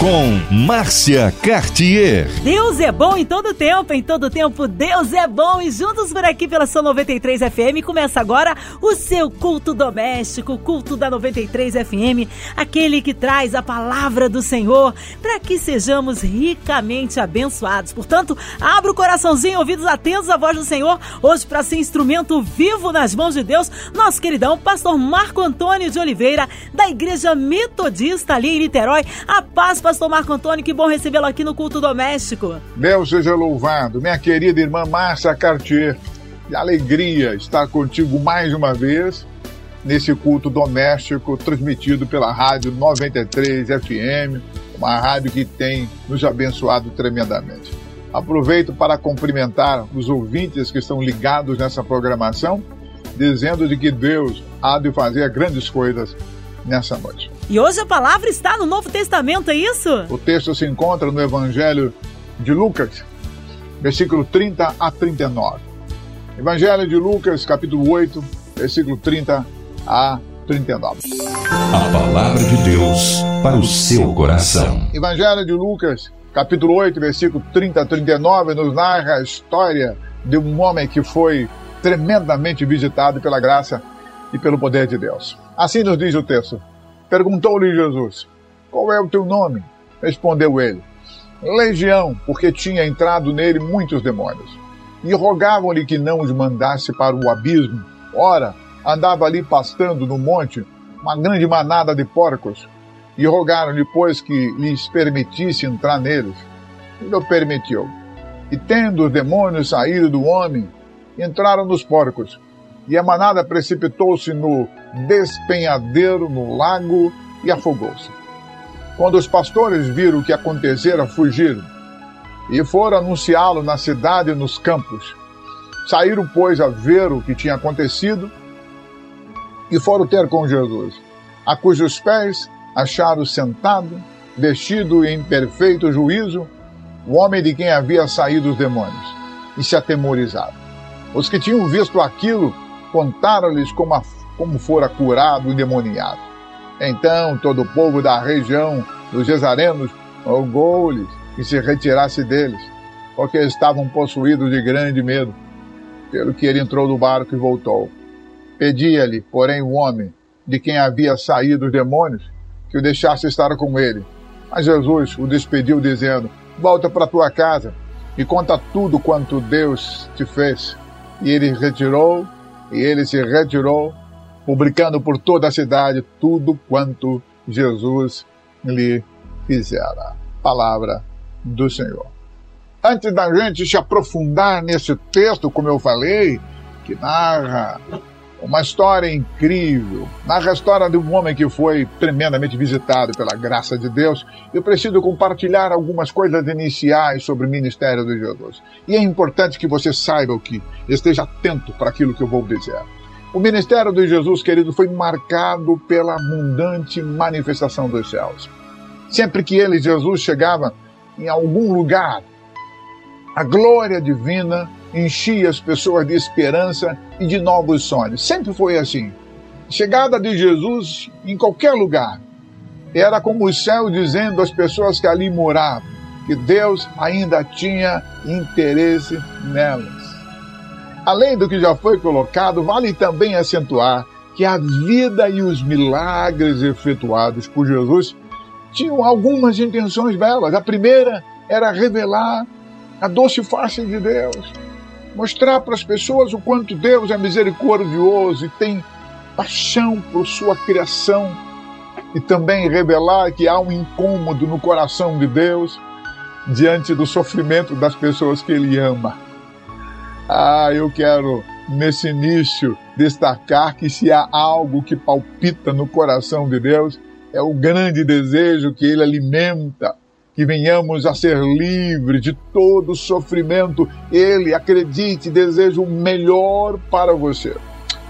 com Márcia Cartier. Deus é bom em todo tempo, em todo tempo Deus é bom. E juntos por aqui pela sua 93 FM começa agora o seu culto doméstico, o culto da 93 FM, aquele que traz a palavra do Senhor para que sejamos ricamente abençoados. Portanto, abra o coraçãozinho, ouvidos atentos à voz do Senhor, hoje para ser instrumento vivo nas mãos de Deus, nosso queridão pastor Marco Antônio de Oliveira, da Igreja Metodista ali em Niterói. A paz, pastor Marco Antônio, que bom recebê-lo aqui no culto doméstico. Deus seja louvado. Minha querida irmã Márcia Cartier, que alegria estar contigo mais uma vez nesse culto doméstico transmitido pela Rádio 93 FM, uma rádio que tem nos abençoado tremendamente. Aproveito para cumprimentar os ouvintes que estão ligados nessa programação, dizendo de que Deus há de fazer grandes coisas nessa noite. E hoje a palavra está no Novo Testamento, é isso? O texto se encontra no Evangelho de Lucas, versículo 30 a 39. Evangelho de Lucas, capítulo 8, versículo 30 a 39. A palavra de Deus para o seu coração. Evangelho de Lucas, capítulo 8, versículo 30 a 39, nos narra a história de um homem que foi tremendamente visitado pela graça e pelo poder de Deus. Assim nos diz o texto. Perguntou-lhe Jesus: Qual é o teu nome? Respondeu ele: Legião, porque tinha entrado nele muitos demônios. E rogavam-lhe que não os mandasse para o abismo. Ora, andava ali pastando no monte uma grande manada de porcos. E rogaram-lhe, pois, que lhes permitisse entrar neles. E não permitiu. E tendo os demônios saído do homem, entraram nos porcos e a manada precipitou-se no despenhadeiro, no lago, e afogou-se. Quando os pastores viram o que acontecera, fugiram e foram anunciá-lo na cidade e nos campos. Saíram, pois, a ver o que tinha acontecido e foram ter com Jesus, a cujos pés acharam sentado, vestido em perfeito juízo, o homem de quem havia saído os demônios, e se atemorizaram. Os que tinham visto aquilo contaram-lhes como, como fora curado o endemoniado. Então todo o povo da região dos Gesarenos rogou-lhes que se retirasse deles, porque estavam possuídos de grande medo. Pelo que ele entrou do barco e voltou. Pedia-lhe, porém, o homem de quem havia saído os demônios, que o deixasse estar com ele. Mas Jesus o despediu, dizendo: Volta para tua casa e conta tudo quanto Deus te fez. E ele retirou e ele se retirou, publicando por toda a cidade tudo quanto Jesus lhe fizera. Palavra do Senhor. Antes da gente se aprofundar nesse texto, como eu falei, que narra uma história incrível, narra a história de um homem que foi tremendamente visitado pela graça de Deus. Eu preciso compartilhar algumas coisas iniciais sobre o ministério de Jesus. E é importante que você saiba o que, esteja atento para aquilo que eu vou dizer. O ministério de Jesus, querido, foi marcado pela abundante manifestação dos céus. Sempre que ele, Jesus, chegava em algum lugar, a glória divina enchia as pessoas de esperança e de novos sonhos. Sempre foi assim. Chegada de Jesus em qualquer lugar era como o céu dizendo às pessoas que ali moravam que Deus ainda tinha interesse nelas. Além do que já foi colocado, vale também acentuar que a vida e os milagres efetuados por Jesus tinham algumas intenções belas. A primeira era revelar a doce face de Deus mostrar para as pessoas o quanto Deus é misericordioso e tem paixão por sua criação e também revelar que há um incômodo no coração de Deus diante do sofrimento das pessoas que Ele ama. Ah, eu quero nesse início destacar que se há algo que palpita no coração de Deus é o grande desejo que Ele alimenta que venhamos a ser livres de todo sofrimento. Ele, acredite, deseja o melhor para você.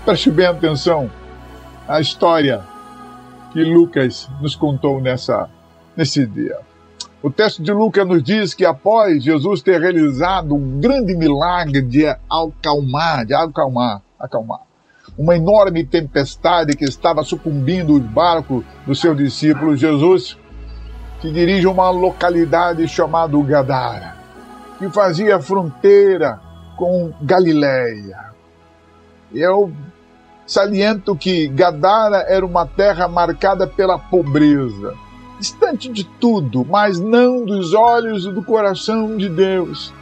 Preste bem atenção à história que Lucas nos contou nessa, nesse dia. O texto de Lucas nos diz que após Jesus ter realizado um grande milagre de acalmar, de acalmar, acalmar, uma enorme tempestade que estava sucumbindo os barcos dos seus discípulos, Jesus se dirige a uma localidade chamada Gadara, que fazia fronteira com Galileia. Eu saliento que Gadara era uma terra marcada pela pobreza, distante de tudo, mas não dos olhos e do coração de Deus.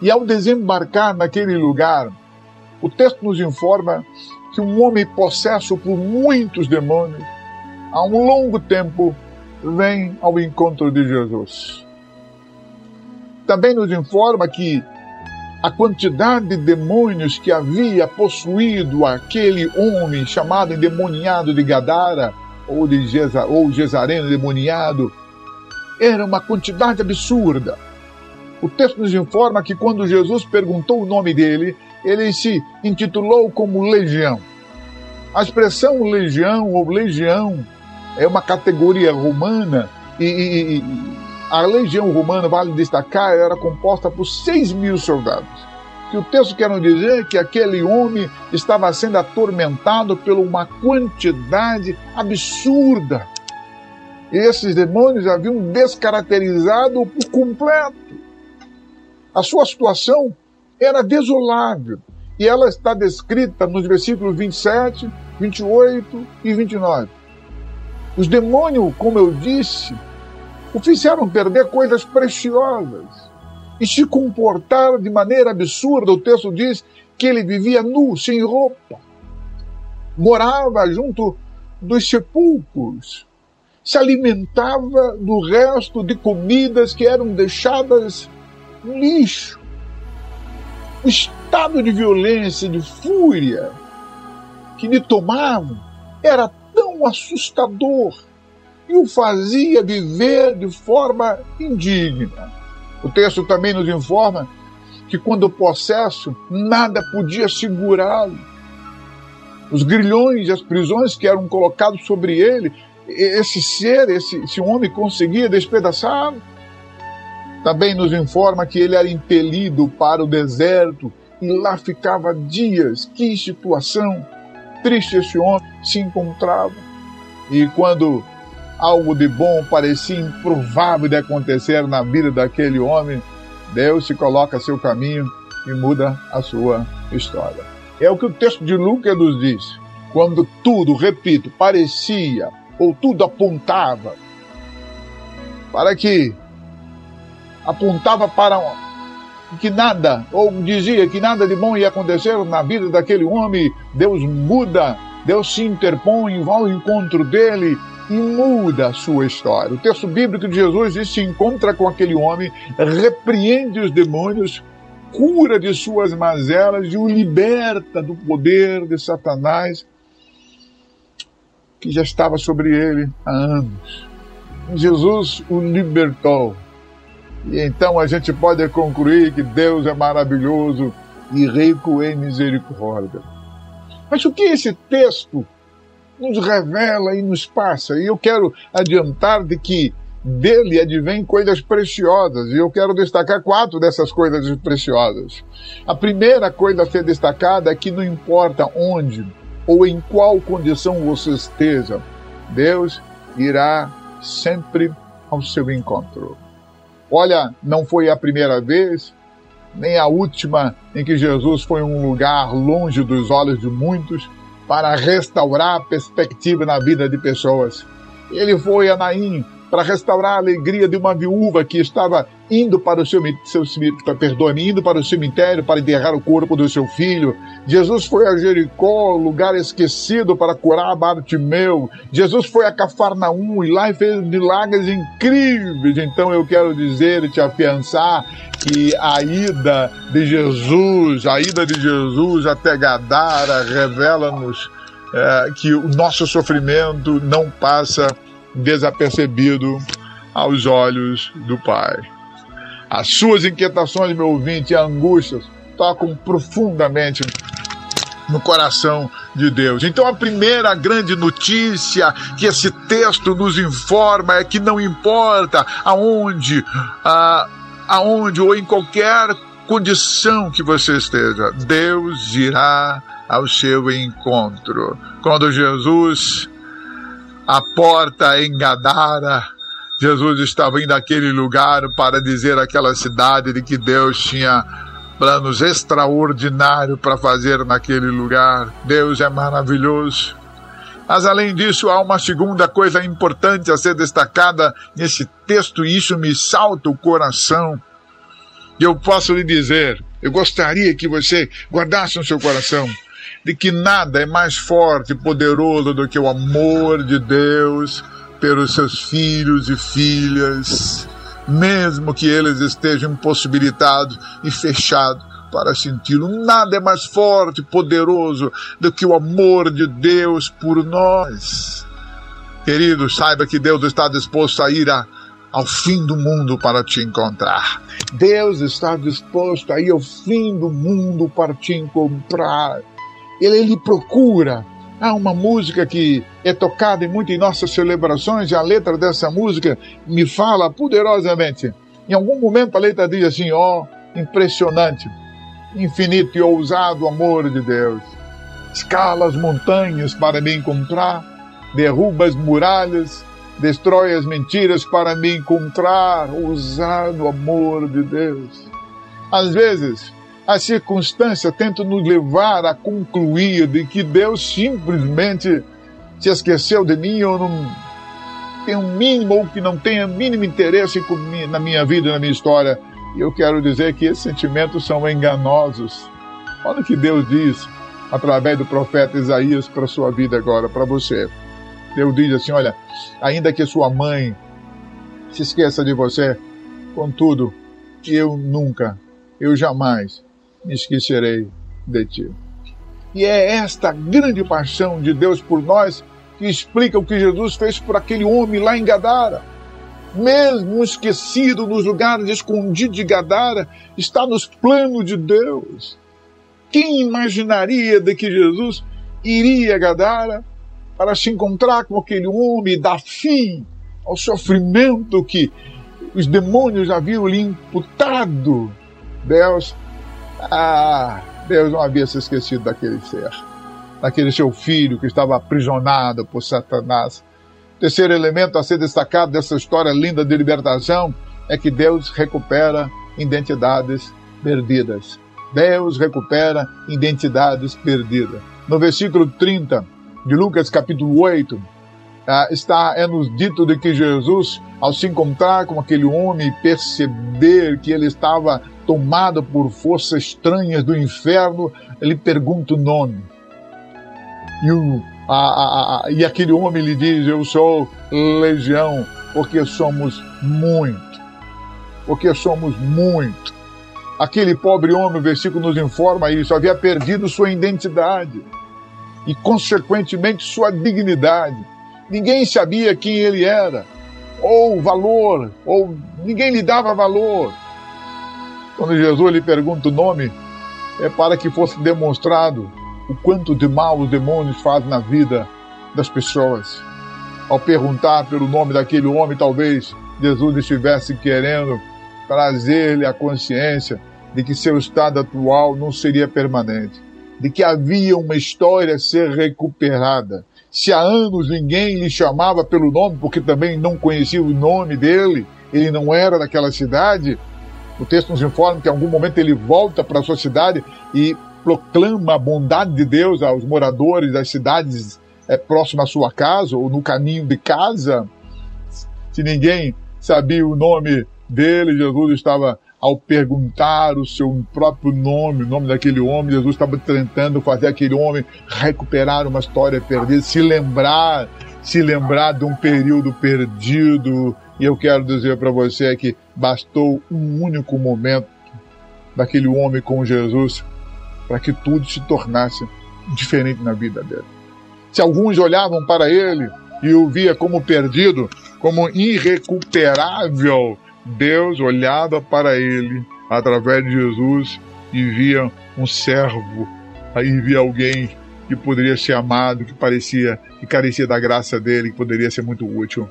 E ao desembarcar naquele lugar, o texto nos informa que um homem possesso por muitos demônios, há um longo tempo, vem ao encontro de Jesus. Também nos informa que a quantidade de demônios que havia possuído aquele homem chamado endemoniado de Gadara, ou de Geza, ou Gesareno endemoniado, era uma quantidade absurda. O texto nos informa que quando Jesus perguntou o nome dele, ele se intitulou como Legião. A expressão legião ou legião é uma categoria romana e, e, e a legião romana, vale destacar, era composta por 6 mil soldados. Que o texto quer dizer que aquele homem estava sendo atormentado por uma quantidade absurda. E esses demônios haviam descaracterizado por completo. A sua situação era desolável. E ela está descrita nos versículos 27, 28 e 29. Os demônios, como eu disse, o fizeram perder coisas preciosas e se comportar de maneira absurda. O texto diz que ele vivia nu, sem roupa, morava junto dos sepulcros, se alimentava do resto de comidas que eram deixadas no lixo. O estado de violência, de fúria que lhe tomavam era assustador e o fazia viver de forma indigna. O texto também nos informa que quando possesso, nada podia segurá-lo. Os grilhões e as prisões que eram colocados sobre ele, esse ser, esse, esse homem conseguia despedaçá-lo. Também nos informa que ele era impelido para o deserto e lá ficava dias. Que situação triste esse homem se encontrava. E quando algo de bom parecia improvável de acontecer na vida daquele homem, Deus se coloca a seu caminho e muda a sua história. É o que o texto de Lucas nos diz. Quando tudo, repito, parecia ou tudo apontava para que apontava para que nada, ou dizia que nada de bom ia acontecer na vida daquele homem, Deus muda, Deus se interpõe, vai ao encontro dele e muda a sua história. O texto bíblico de Jesus diz, se encontra com aquele homem, repreende os demônios, cura de suas mazelas e o liberta do poder de Satanás que já estava sobre ele há anos. Jesus o libertou. E então a gente pode concluir que Deus é maravilhoso e rico em misericórdia. Mas o que esse texto nos revela e nos passa? E eu quero adiantar de que dele advém coisas preciosas, e eu quero destacar quatro dessas coisas preciosas. A primeira coisa a ser destacada é que não importa onde ou em qual condição você esteja, Deus irá sempre ao seu encontro. Olha, não foi a primeira vez, nem a última em que Jesus foi um lugar longe dos olhos de muitos para restaurar a perspectiva na vida de pessoas. Ele foi a Naim para restaurar a alegria de uma viúva que estava indo para o seu, seu perdoe indo para o cemitério para enterrar o corpo do seu filho. Jesus foi a Jericó, lugar esquecido para curar Bartimeu. Jesus foi a Cafarnaum e lá fez milagres incríveis. Então eu quero dizer e te afiançar que a ida de Jesus, a ida de Jesus até Gadara revela-nos é, que o nosso sofrimento não passa desapercebido aos olhos do Pai. As suas inquietações, meu ouvinte, e angústias tocam profundamente no coração de Deus. Então, a primeira grande notícia que esse texto nos informa é que não importa aonde, a, aonde ou em qualquer condição que você esteja, Deus irá ao seu encontro. Quando Jesus, a porta em Gadara, Jesus estava indo àquele lugar para dizer àquela cidade de que Deus tinha planos extraordinários para fazer naquele lugar. Deus é maravilhoso. Mas além disso, há uma segunda coisa importante a ser destacada nesse texto, e isso me salta o coração. E eu posso lhe dizer, eu gostaria que você guardasse no seu coração, de que nada é mais forte e poderoso do que o amor de Deus pelos seus filhos e filhas, mesmo que eles estejam impossibilitados e fechados para senti-lo. Nada é mais forte poderoso do que o amor de Deus por nós. Querido, saiba que Deus está disposto a ir a, ao fim do mundo para te encontrar. Deus está disposto a ir ao fim do mundo para te encontrar. Ele, ele procura Há uma música que é tocada muito em nossas celebrações e a letra dessa música me fala poderosamente. Em algum momento a letra diz assim: ó, oh, impressionante, infinito e ousado amor de Deus. Escala as montanhas para me encontrar, derruba as muralhas, destrói as mentiras para me encontrar. Ousado amor de Deus. Às vezes, a circunstância tenta nos levar a concluir de que Deus simplesmente se esqueceu de mim ou não tem um mínimo ou que não tenha mínimo interesse na minha vida, na minha história. E eu quero dizer que esses sentimentos são enganosos. Olha o que Deus diz através do profeta Isaías para sua vida agora, para você. Deus diz assim: olha, ainda que sua mãe se esqueça de você, contudo, eu nunca, eu jamais me esquecerei de ti. E é esta grande paixão de Deus por nós que explica o que Jesus fez por aquele homem lá em Gadara. Mesmo esquecido nos lugares escondidos de Gadara, está nos planos de Deus. Quem imaginaria de que Jesus iria a Gadara para se encontrar com aquele homem e dar fim ao sofrimento que os demônios haviam lhe imputado? Deus ah, Deus não havia se esquecido daquele ser, daquele seu filho que estava aprisionado por Satanás. Terceiro elemento a ser destacado dessa história linda de libertação é que Deus recupera identidades perdidas. Deus recupera identidades perdidas. No versículo 30 de Lucas capítulo 8, ah, está é nos dito de que Jesus, ao se encontrar com aquele homem perceber que ele estava tomado por forças estranhas do inferno, ele pergunta o nome. E, o, a, a, a, e aquele homem lhe diz: Eu sou legião, porque somos muito. Porque somos muito. Aquele pobre homem, o versículo nos informa isso, havia perdido sua identidade e, consequentemente, sua dignidade. Ninguém sabia quem ele era, ou valor, ou ninguém lhe dava valor. Quando Jesus lhe pergunta o nome, é para que fosse demonstrado o quanto de mal os demônios fazem na vida das pessoas. Ao perguntar pelo nome daquele homem, talvez Jesus estivesse querendo trazer-lhe a consciência de que seu estado atual não seria permanente, de que havia uma história a ser recuperada. Se há anos ninguém lhe chamava pelo nome, porque também não conhecia o nome dele, ele não era daquela cidade, o texto nos informa que em algum momento ele volta para a sua cidade e proclama a bondade de Deus aos moradores das cidades é, próximas à sua casa ou no caminho de casa. Se ninguém sabia o nome dele, Jesus estava ao perguntar o seu próprio nome, o nome daquele homem, Jesus estava tentando fazer aquele homem recuperar uma história perdida, se lembrar, se lembrar de um período perdido, e eu quero dizer para você que bastou um único momento daquele homem com Jesus para que tudo se tornasse diferente na vida dele. Se alguns olhavam para ele e o via como perdido, como irrecuperável, Deus olhava para ele através de Jesus e via um servo Aí vi alguém que poderia ser amado, que parecia, que carecia da graça dele, que poderia ser muito útil.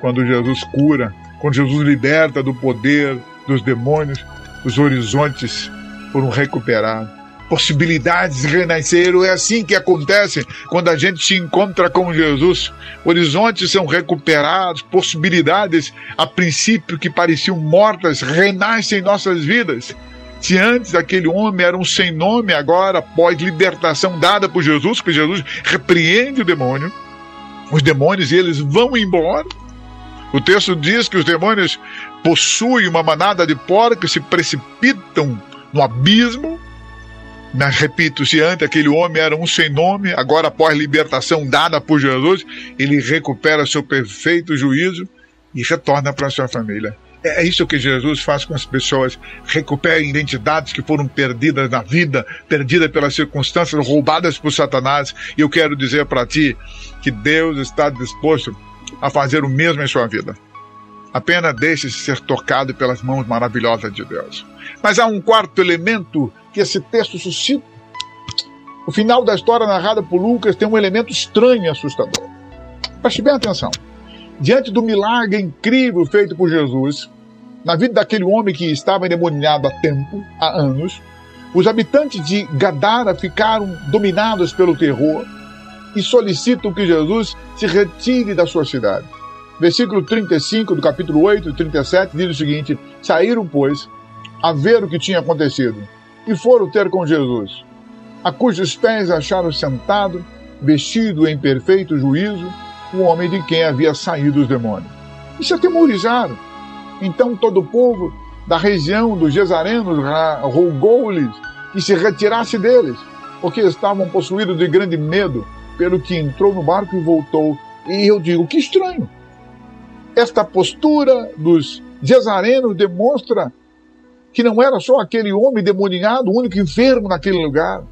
Quando Jesus cura, quando Jesus liberta do poder dos demônios, os horizontes foram recuperados possibilidades renasceram. É assim que acontece quando a gente se encontra com Jesus. Horizontes são recuperados, possibilidades, a princípio que pareciam mortas, renascem em nossas vidas. Se antes aquele homem era um sem nome, agora, após libertação dada por Jesus, que Jesus repreende o demônio, os demônios eles vão embora. O texto diz que os demônios possuem uma manada de porcos, se precipitam no abismo, mas, repito, se antes aquele homem era um sem nome, agora após libertação dada por Jesus, ele recupera seu perfeito juízo e retorna para sua família. É, é isso que Jesus faz com as pessoas. Recupera identidades que foram perdidas na vida, perdidas pelas circunstâncias, roubadas por Satanás. E eu quero dizer para ti que Deus está disposto a fazer o mesmo em sua vida. Apenas deixe-se ser tocado pelas mãos maravilhosas de Deus. Mas há um quarto elemento que esse texto suscita. O final da história narrada por Lucas tem um elemento estranho e assustador. Preste bem atenção. Diante do milagre incrível feito por Jesus, na vida daquele homem que estava endemoniado há tempo, há anos, os habitantes de Gadara ficaram dominados pelo terror e solicitam que Jesus se retire da sua cidade. Versículo 35 do capítulo 8 e 37 diz o seguinte: Saíram, pois, a ver o que tinha acontecido e foram ter com Jesus, a cujos pés acharam sentado, vestido em perfeito juízo, o homem de quem havia saído os demônios. E se atemorizaram. Então todo o povo da região dos Gesarenos rogou-lhes que se retirasse deles, porque estavam possuídos de grande medo, pelo que entrou no barco e voltou. E eu digo, que estranho. Esta postura dos Gesarenos demonstra que não era só aquele homem demoniado, o único enfermo naquele lugar.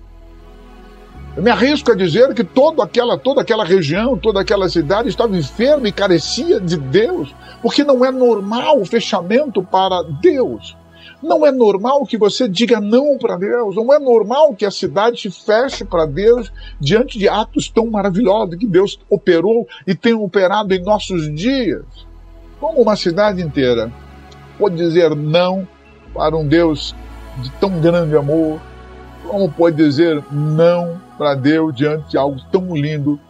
Eu me arrisco a dizer que toda aquela, toda aquela região, toda aquela cidade estava enferma e carecia de Deus, porque não é normal o fechamento para Deus. Não é normal que você diga não para Deus. Não é normal que a cidade se feche para Deus diante de atos tão maravilhosos que Deus operou e tem operado em nossos dias. Como uma cidade inteira pode dizer não para um Deus de tão grande amor? Como pode dizer não para Deus diante de algo tão lindo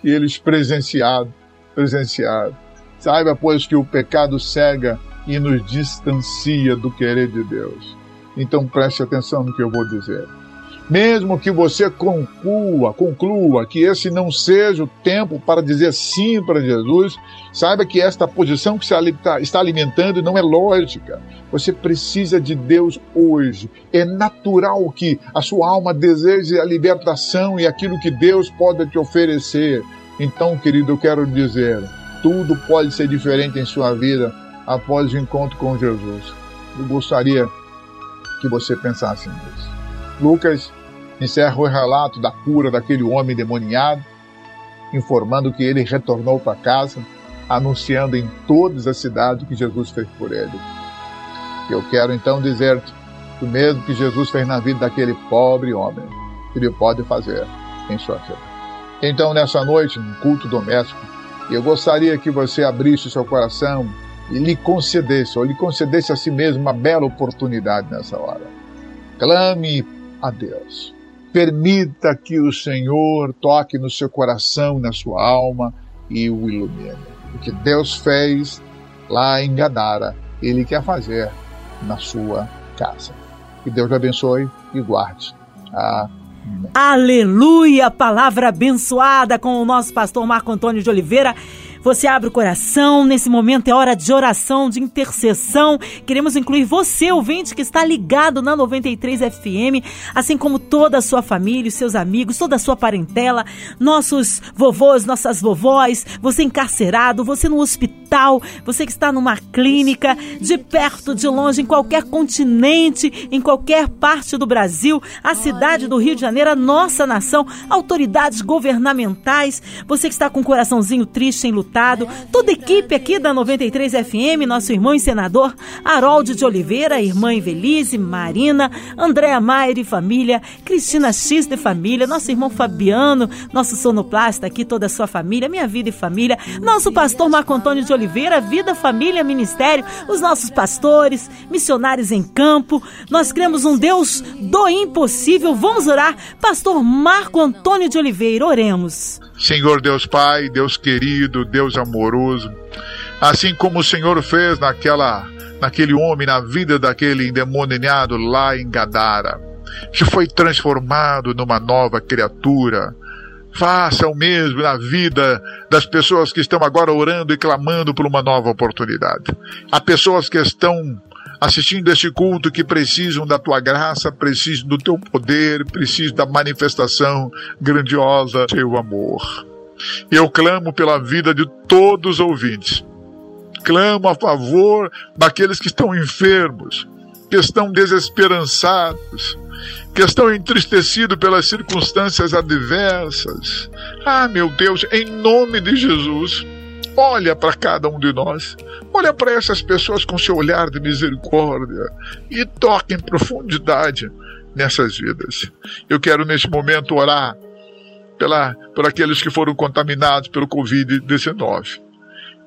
que eles presenciaram, presenciaram? Saiba, pois, que o pecado cega e nos distancia do querer de Deus. Então preste atenção no que eu vou dizer. Mesmo que você conclua, conclua que esse não seja o tempo para dizer sim para Jesus, saiba que esta posição que você está alimentando não é lógica. Você precisa de Deus hoje. É natural que a sua alma deseje a libertação e aquilo que Deus pode te oferecer. Então, querido, eu quero dizer, tudo pode ser diferente em sua vida após o encontro com Jesus. Eu gostaria que você pensasse nisso. Lucas encerra o relato da cura daquele homem demoniado, informando que ele retornou para casa, anunciando em todas as cidades que Jesus fez por ele. Eu quero então dizer-te o mesmo que Jesus fez na vida daquele pobre homem, ele pode fazer em sua vida. Então, nessa noite, no culto doméstico, eu gostaria que você abrisse seu coração e lhe concedesse, ou lhe concedesse a si mesmo uma bela oportunidade nessa hora. Clame a Deus. Permita que o Senhor toque no seu coração, na sua alma e o ilumine. O que Deus fez lá em Gadara, Ele quer fazer na sua casa. Que Deus abençoe e guarde. Amém. Aleluia! Palavra abençoada com o nosso pastor Marco Antônio de Oliveira. Você abre o coração, nesse momento é hora de oração, de intercessão. Queremos incluir você, ouvinte, que está ligado na 93 FM, assim como toda a sua família, seus amigos, toda a sua parentela, nossos vovôs, nossas vovós, você encarcerado, você no hospital hospital, você que está numa clínica, de perto, de longe, em qualquer continente, em qualquer parte do Brasil, a cidade do Rio de Janeiro, a nossa nação, autoridades governamentais, você que está com o coraçãozinho triste, enlutado, toda a equipe aqui da 93 FM, nosso irmão e senador Harold de Oliveira, irmã Evelise, Marina, Andréa Maier e família, Cristina X de família, nosso irmão Fabiano, nosso sonoplasta aqui, toda a sua família, minha vida e família, nosso pastor Marco Antônio de Oliveira, vida, família, ministério, os nossos pastores, missionários em campo. Nós cremos um Deus do impossível. Vamos orar. Pastor Marco Antônio de Oliveira, oremos. Senhor Deus Pai, Deus querido, Deus amoroso, assim como o Senhor fez naquela naquele homem, na vida daquele endemoniado lá em Gadara, que foi transformado numa nova criatura. Faça o mesmo na vida das pessoas que estão agora orando e clamando por uma nova oportunidade. Há pessoas que estão assistindo este culto que precisam da tua graça, precisam do teu poder, precisam da manifestação grandiosa do teu amor. Eu clamo pela vida de todos os ouvintes. Clamo a favor daqueles que estão enfermos, que estão desesperançados, que estão entristecidos pelas circunstâncias adversas. Ah, meu Deus, em nome de Jesus, olha para cada um de nós, olha para essas pessoas com seu olhar de misericórdia e toque em profundidade nessas vidas. Eu quero neste momento orar pela, por aqueles que foram contaminados pelo Covid-19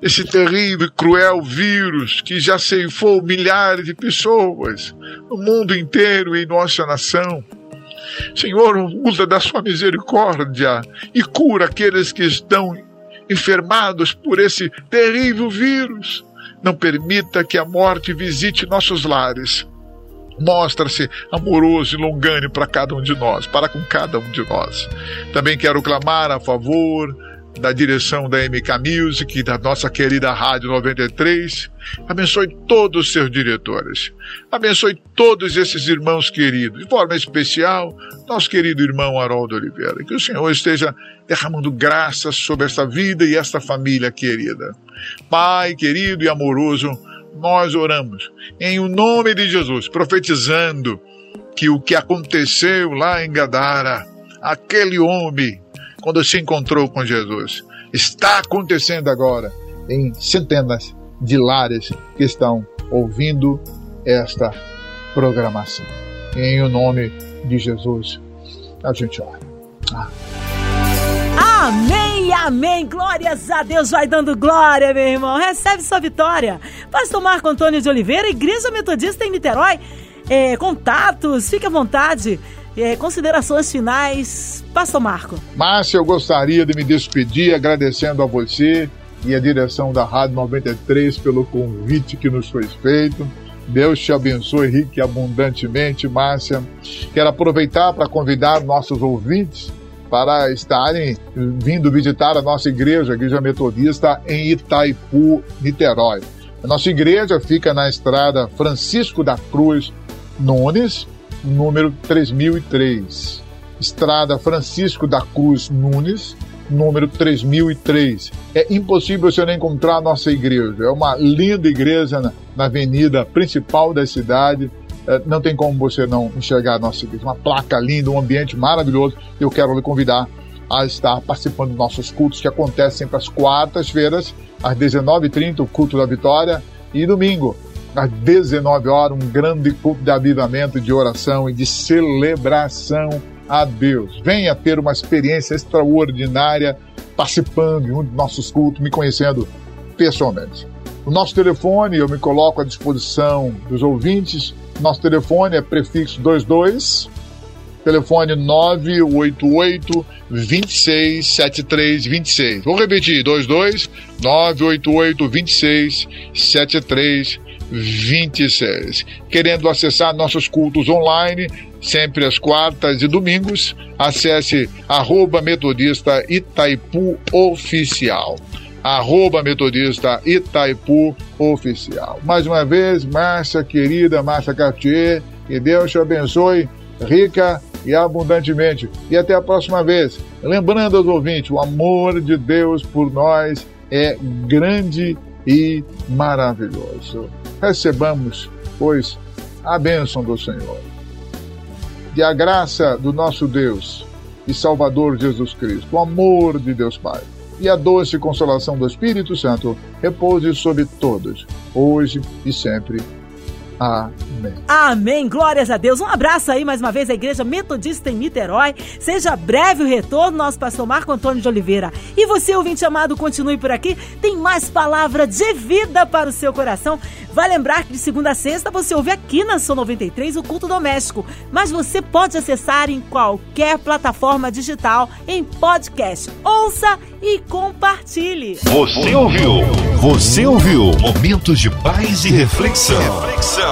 esse terrível e cruel vírus que já ceifou milhares de pessoas no mundo inteiro e em nossa nação. Senhor, usa da sua misericórdia e cura aqueles que estão enfermados por esse terrível vírus. Não permita que a morte visite nossos lares. Mostra-se amoroso e longânimo para cada um de nós, para com cada um de nós. Também quero clamar a favor da direção da MK Music, da nossa querida Rádio 93. Abençoe todos os seus diretores. Abençoe todos esses irmãos queridos, de forma especial, nosso querido irmão Haroldo Oliveira. Que o Senhor esteja derramando graças sobre esta vida e esta família querida. Pai querido e amoroso, nós oramos em o nome de Jesus, profetizando que o que aconteceu lá em Gadara, aquele homem quando se encontrou com Jesus. Está acontecendo agora em centenas de lares que estão ouvindo esta programação. Em o nome de Jesus, a gente ora. Ah. Amém, amém. Glórias a Deus. Vai dando glória, meu irmão. Recebe sua vitória. Pastor Marco Antônio de Oliveira, Igreja Metodista em Niterói. É, contatos, fique à vontade. É, considerações finais, Pastor Marco. Márcia, eu gostaria de me despedir agradecendo a você e a direção da Rádio 93 pelo convite que nos foi feito. Deus te abençoe rique abundantemente, Márcia. Quero aproveitar para convidar nossos ouvintes para estarem vindo visitar a nossa igreja, a Igreja Metodista, em Itaipu, Niterói. A nossa igreja fica na estrada Francisco da Cruz Nunes, número 3003. Estrada Francisco da Cruz Nunes, número 3003. É impossível você não encontrar a nossa igreja. É uma linda igreja na, na avenida principal da cidade. É, não tem como você não enxergar a nossa igreja. Uma placa linda, um ambiente maravilhoso. Eu quero lhe convidar a estar participando dos nossos cultos que acontecem sempre às quartas-feiras, às 19h30, o culto da vitória, e domingo, às 19 horas, um grande culto de avivamento, de oração e de celebração a Deus. Venha ter uma experiência extraordinária participando de um dos nossos cultos, me conhecendo pessoalmente. O nosso telefone, eu me coloco à disposição dos ouvintes. Nosso telefone é prefixo 22, telefone 988 26 73 26. Vou repetir: 22 988 26 73 26. Querendo acessar nossos cultos online, sempre às quartas e domingos, acesse arroba metodista Itaipu Oficial. Arroba metodista Itaipu Oficial. Mais uma vez, Márcia, querida Márcia Cartier, que Deus te abençoe rica e abundantemente. E até a próxima vez. Lembrando aos ouvintes, o amor de Deus por nós é grande e maravilhoso. Recebamos, pois, a bênção do Senhor. E a graça do nosso Deus e Salvador Jesus Cristo, o amor de Deus Pai e a doce consolação do Espírito Santo repouse sobre todos, hoje e sempre. Amém. Amém. Glórias a Deus. Um abraço aí mais uma vez à Igreja Metodista em Niterói. Seja breve o retorno, nosso pastor Marco Antônio de Oliveira. E você, ouvinte amado, continue por aqui. Tem mais palavra de vida para o seu coração. Vai lembrar que de segunda a sexta você ouve aqui na São 93 o culto doméstico. Mas você pode acessar em qualquer plataforma digital em podcast. Ouça e compartilhe. Você ouviu? Você ouviu? Momentos de paz e reflexão. reflexão.